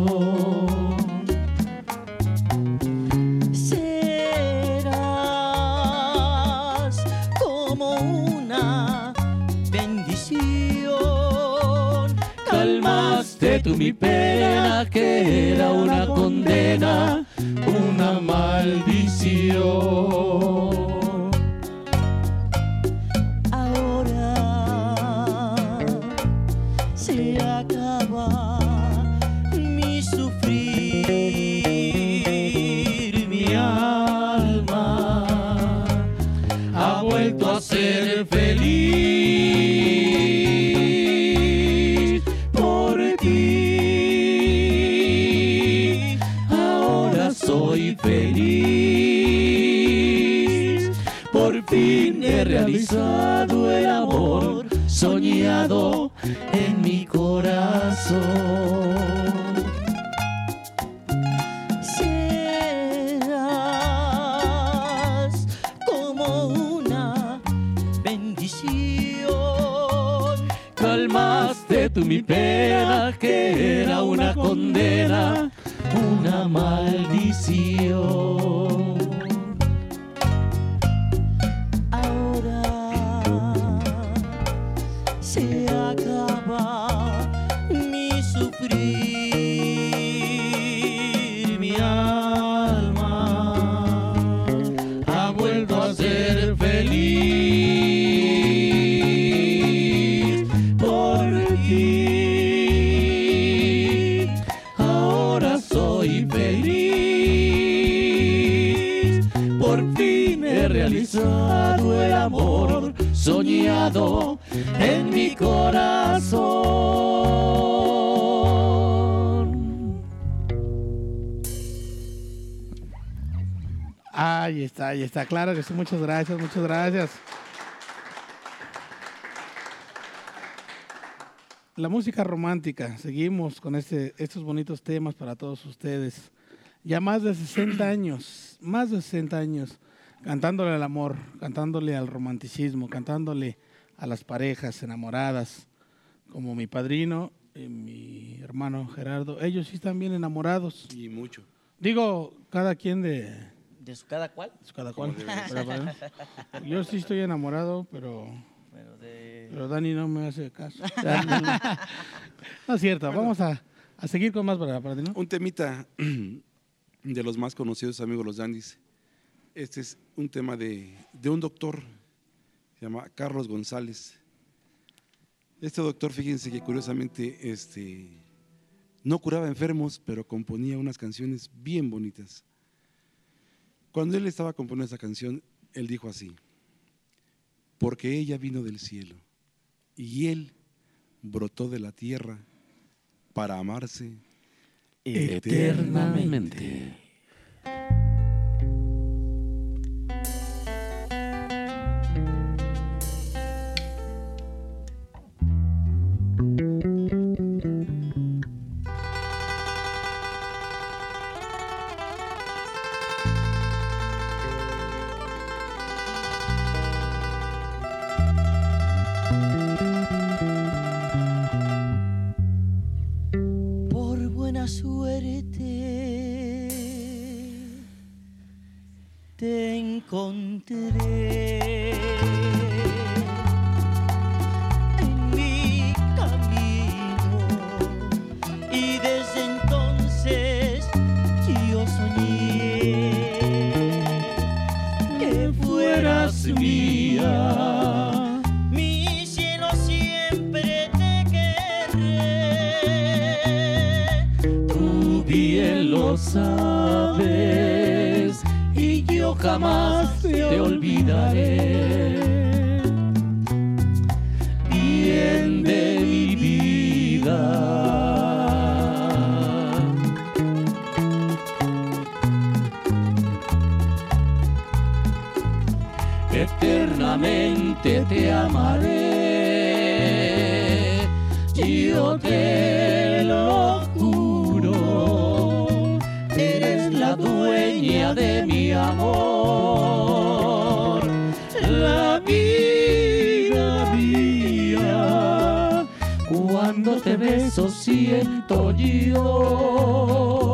Serás como una bendición. Calmaste tú mi pena que era una condena, una maldición. Soñado Muchas gracias, muchas gracias. La música romántica. Seguimos con este, estos bonitos temas para todos ustedes. Ya más de 60 <clears throat> años, más de 60 años, cantándole al amor, cantándole al romanticismo, cantándole a las parejas enamoradas, como mi padrino y mi hermano Gerardo. Ellos sí están bien enamorados. Y mucho. Digo, cada quien de, de su cada cual. cada cual. Yo sí estoy enamorado, pero, Pero de pero Dani no me hace caso. <laughs> No es cierto, vamos a, a seguir con más para, para ti, ¿no? Un temita <clears throat> de los más conocidos amigos los Dandis. Este es un tema de, de un doctor, se llama Carlos González. Este doctor, fíjense que curiosamente este, no curaba enfermos, pero componía unas canciones bien bonitas. Cuando él estaba componiendo esa canción, él dijo así, porque ella vino del cielo y él brotó de la tierra para amarse Eternamente. por lo sabes y yo jamás te olvidaré. Bien de mi vida. Eternamente te amaré, de mi amor, la vida mía. Cuando te beso siento yo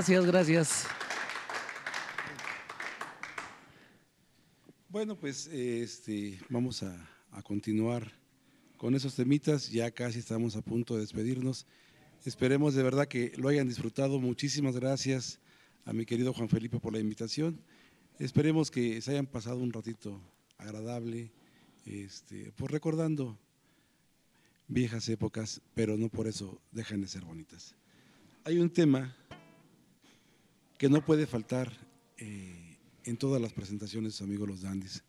Gracias, gracias. Bueno, pues este, vamos a, continuar con esos temitas. Ya casi estamos a punto de despedirnos. Esperemos de verdad que lo hayan disfrutado. Muchísimas gracias a mi querido Juan Felipe por la invitación. Esperemos que se hayan pasado un ratito agradable, este, pues recordando viejas épocas, pero no por eso dejan de ser bonitas. Hay un tema que no puede faltar eh, en todas las presentaciones de sus amigos los Dandis.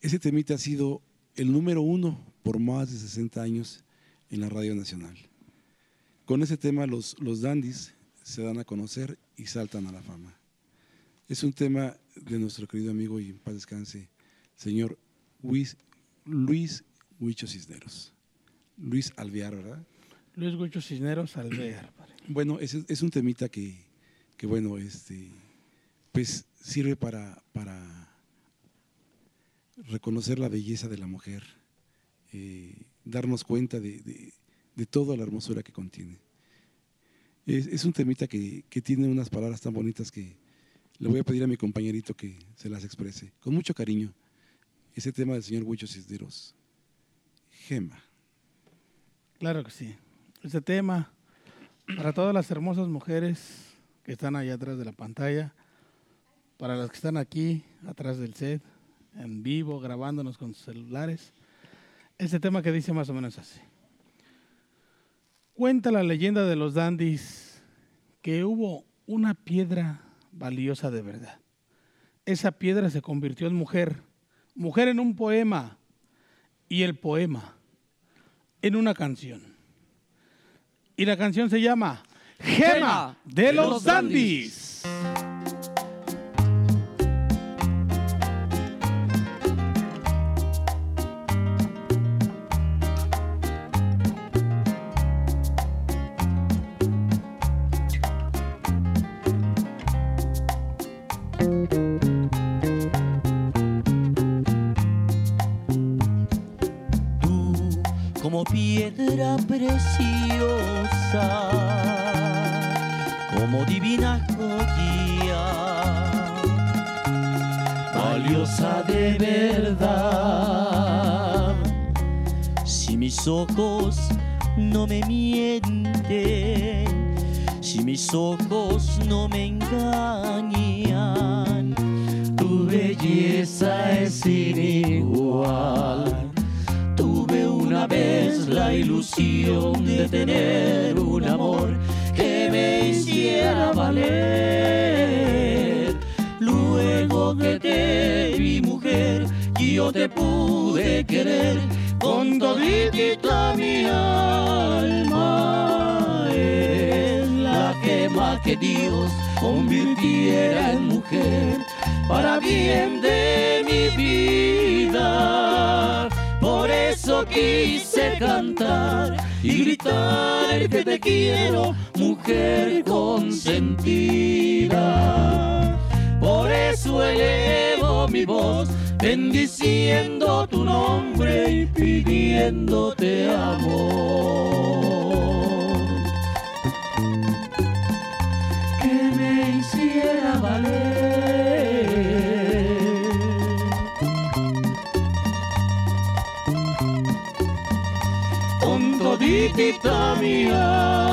Ese temita ha sido el número uno por más de 60 años en la Radio Nacional. Con ese tema los, los Dandis se dan a conocer y saltan a la fama. Es un tema de nuestro querido amigo y en paz descanse, señor Luis, Luis Huicho Cisneros. Luis Alvear, ¿verdad? Luis Gucho Cisneros Alvear. Bueno, es, es un temita que, que, bueno, este, pues sirve para, para reconocer la belleza de la mujer, eh, darnos cuenta de, de- toda la hermosura que contiene. Es, un temita que, que tiene unas palabras tan bonitas que le voy a pedir a mi compañerito que se las exprese, con mucho cariño. Ese tema del señor Huicho Cisneros, Gema. Claro que sí. Este tema, para todas las hermosas mujeres que están allá atrás de la pantalla, para las que están aquí, atrás del set, en vivo, grabándonos con sus celulares, este tema que dice más o menos así. Cuenta la leyenda de los dandis que hubo una piedra valiosa de verdad. Esa piedra se convirtió en mujer, mujer en un poema y el poema en una canción. Y la canción se llama Gema de los Dandis. tú como piedra preciosa, mis ojos no me mienten, si mis ojos no me engañan, tu belleza es sin igual. Tuve una vez la ilusión de tener un amor que me hiciera valer. Luego que te vi mujer, yo te pude querer con toditita mi alma. Es la gema que Dios convirtiera en mujer para bien de mi vida. Por eso quise cantar y gritar que te quiero, mujer consentida. Por eso elevo mi voz, bendiciendo tu nombre y pidiéndote amor. Que me hiciera valer. con toditita mi alma.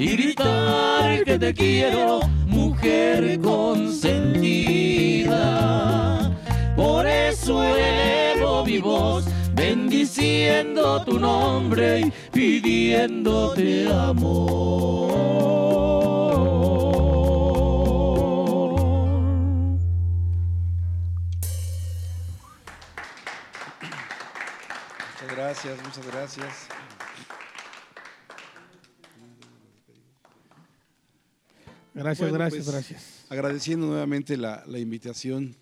Y gritar que te quiero, mujer consentida. Por eso elevo mi voz, bendiciendo tu nombre y pidiéndote amor. Muchas gracias, muchas gracias. Gracias, Bueno, gracias, pues, gracias. Agradeciendo nuevamente la, la invitación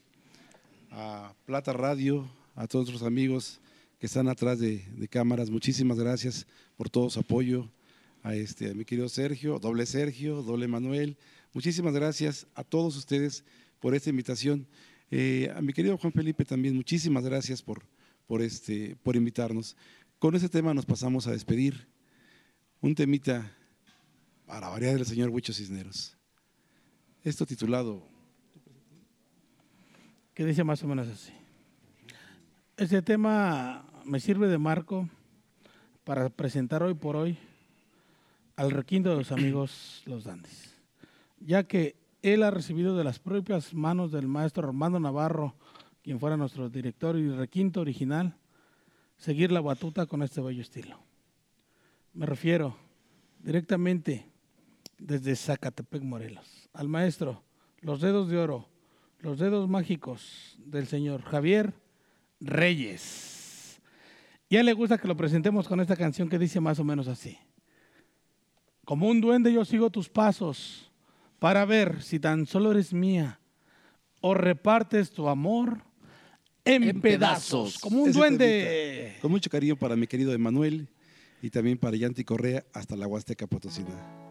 a Plata Radio, a todos nuestros amigos que están atrás de, de cámaras. Muchísimas gracias por todo su apoyo. A, este, a mi querido Sergio, doble Sergio, doble Manuel. Muchísimas gracias a todos ustedes por esta invitación. Eh, a mi querido Juan Felipe también, muchísimas gracias por, por, este, por invitarnos. Con este tema nos pasamos a despedir. Un temita para variar del señor Huicho Cisneros. Esto titulado que dice más o menos así. Este tema me sirve de marco para presentar hoy por hoy al requinto de los amigos los Dandis, ya que él ha recibido de las propias manos del maestro Armando Navarro, quien fuera nuestro director y requinto original, seguir la batuta con este bello estilo. Me refiero directamente desde Zacatepec, Morelos, al maestro Los Dedos de Oro, los dedos mágicos del señor Javier Reyes. Ya le gusta que lo presentemos con esta canción que dice más o menos así. Como un duende yo sigo tus pasos para ver si tan solo eres mía o repartes tu amor en, En pedazos. pedazos. Como un Ese duende. Con mucho cariño para mi querido Emanuel y también para Yanti Correa hasta la Huasteca Potosina.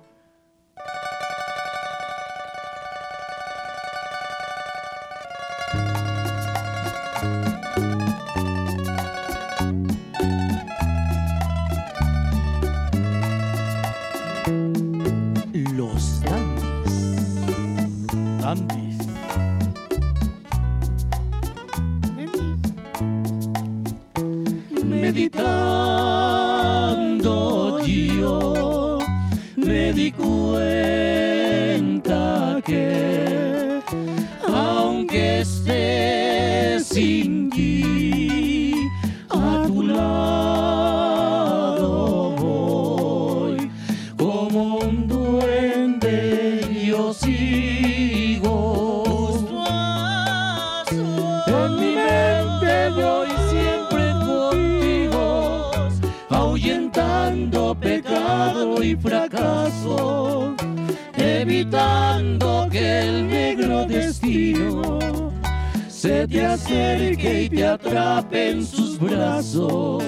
Acerque y te atrape en sus brazos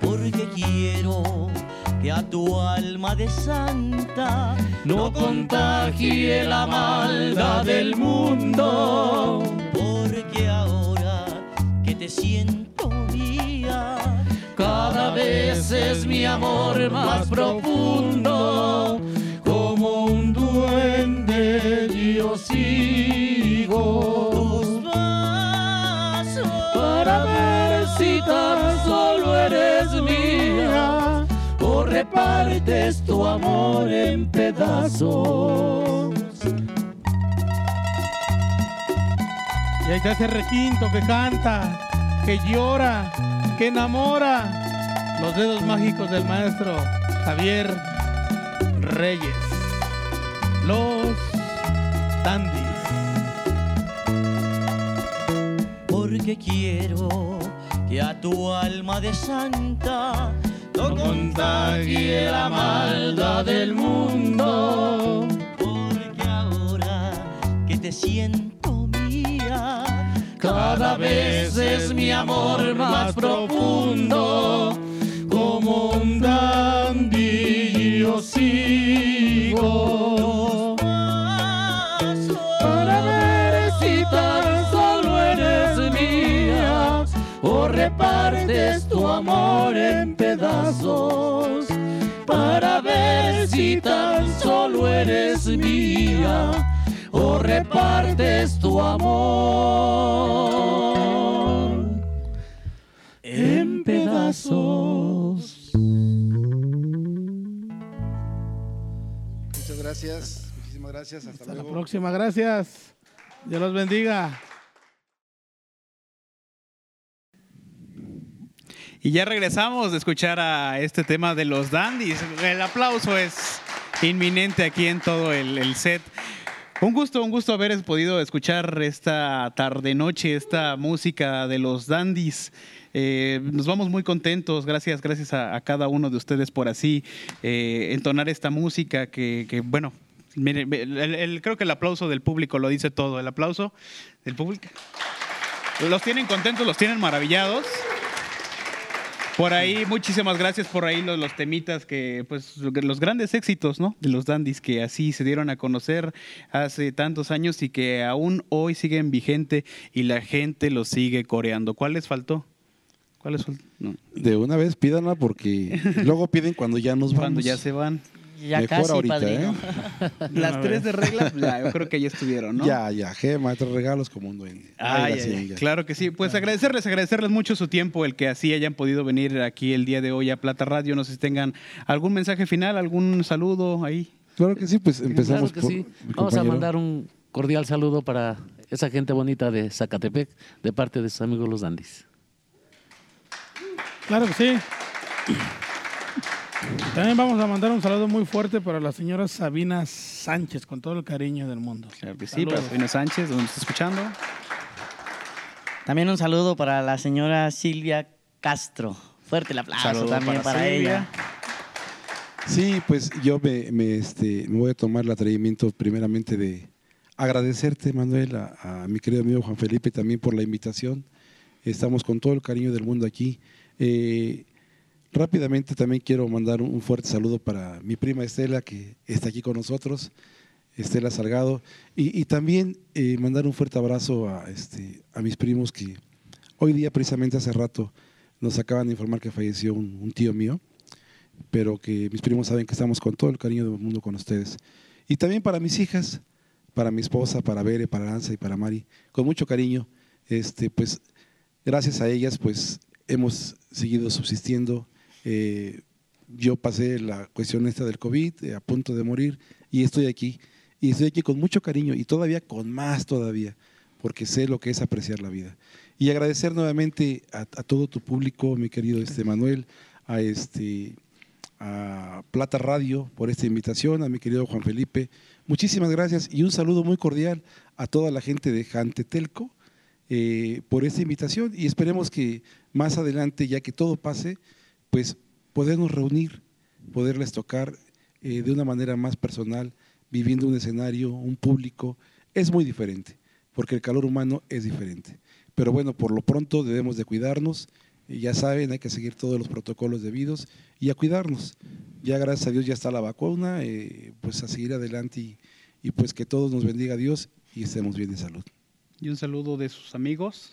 porque quiero que a tu alma de santa no contagie la maldad del mundo. porque ahora que te siento mía Cada vez es mi amor más profundo. Repartes tu amor en pedazos. Y ahí está ese requinto que canta, que llora, que enamora. Los dedos mágicos del maestro Javier Reyes. Los Dandis. porque quiero que a tu alma de santa No contagie la maldad del mundo. porque ahora que te siento mía Cada vez es mi amor más profundo. Amor en pedazos. Para ver si tan solo eres mía o repartes tu amor en pedazos. Muchas gracias, muchísimas gracias. Hasta, Hasta la luego. próxima, gracias. Dios los bendiga. Y ya regresamos de escuchar a este tema de los dandies. El aplauso es inminente aquí en todo el, el set. Un gusto, un gusto haber podido escuchar esta tarde-noche, esta música de los dandies. Eh, nos vamos muy contentos, gracias, gracias a, cada uno de ustedes por así eh, entonar esta música que, bueno, el- creo que el aplauso del público lo dice todo, el aplauso del público. Los tienen contentos, los tienen maravillados. Por ahí, muchísimas gracias por ahí los, los temitas que, pues, los grandes éxitos, ¿no? De los dandies que así se dieron a conocer hace tantos años y que aún hoy siguen vigente y la gente los sigue coreando. ¿Cuál les faltó? ¿Cuál les faltó? No. De una vez pídanla porque luego piden cuando ya nos vamos. Cuando ya se van. Ya Mejor casi, ahorita, padrino. ¿eh? <laughs> Las tres de reglas, pues, ya, yo creo que ya estuvieron, ¿no? Ya, ya, gema, tres regalos como un duende. Ay, ay, ya. claro que sí. Pues agradecerles, agradecerles mucho su tiempo, el que así hayan podido venir aquí el día de hoy a Plata Radio. No sé si tengan algún mensaje final, algún saludo ahí. Claro que sí, pues empezamos Claro que por sí. Vamos a mandar un cordial saludo para esa gente bonita de Zacatepec, de parte de sus amigos los Dandis. Claro que sí. También vamos a mandar un saludo muy fuerte para la señora Sabina Sánchez, con todo el cariño del mundo. Claro que sí, para Sabino Sánchez, donde está escuchando. También un saludo para la señora Silvia Castro. Fuerte el aplauso Saludo también para ella. Sí, pues yo me, me, este, me voy a tomar el atrevimiento primeramente de agradecerte, Manuel, a, a mi querido amigo Juan Felipe también por la invitación. Estamos con todo el cariño del mundo aquí. Eh, rápidamente también quiero mandar un, fuerte saludo para mi prima Estela, que está aquí con nosotros, Estela Salgado, y, y también eh, mandar un fuerte abrazo a, este, a mis primos que hoy día, precisamente hace rato, nos acaban de informar que falleció un- un tío mío pero que mis primos saben que estamos con todo el cariño del mundo con ustedes. Y también para mis hijas, para mi esposa, para Bere, para Aranza y para Mari, con mucho cariño, este, pues gracias a ellas pues hemos seguido subsistiendo, eh, yo pasé la cuestión esta del COVID, eh, a punto de morir, y estoy aquí. Y estoy aquí con mucho cariño y todavía con más todavía, porque sé lo que es apreciar la vida. Y agradecer nuevamente a, a todo tu público, mi querido este Manuel, a este a Plata Radio por esta invitación, a mi querido Juan Felipe. Muchísimas gracias y un saludo muy cordial a toda la gente de Jantetelco eh, por esta invitación y esperemos que más adelante, ya que todo pase, pues podernos reunir, poderles tocar eh, de una manera más personal, viviendo un escenario, un público, es muy diferente, porque el calor humano es diferente. Pero bueno, por lo pronto debemos de cuidarnos, y ya saben, hay que seguir todos los protocolos debidos y a cuidarnos. Ya gracias a Dios ya está la vacuna, eh, pues a seguir adelante y, y pues que todos nos bendiga Dios y estemos bien de salud. Y un saludo de sus amigos.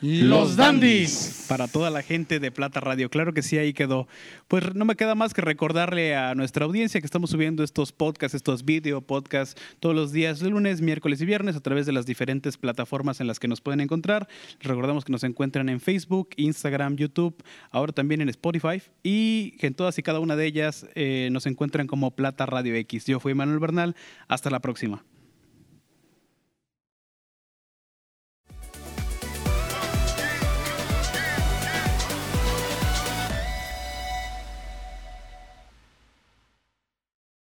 Los Dandis. Para toda la gente de Plata Radio. Claro que sí, ahí quedó. Pues no me queda más que recordarle a nuestra audiencia que estamos subiendo estos podcasts, estos video podcasts todos los días, lunes, miércoles y viernes a través de las diferentes plataformas en las que nos pueden encontrar. Recordamos que nos encuentran en Facebook, Instagram, YouTube, ahora también en Spotify y que en todas y cada una de ellas eh, nos encuentran como Plata Radio X. Yo fui Manuel Bernal. Hasta la próxima.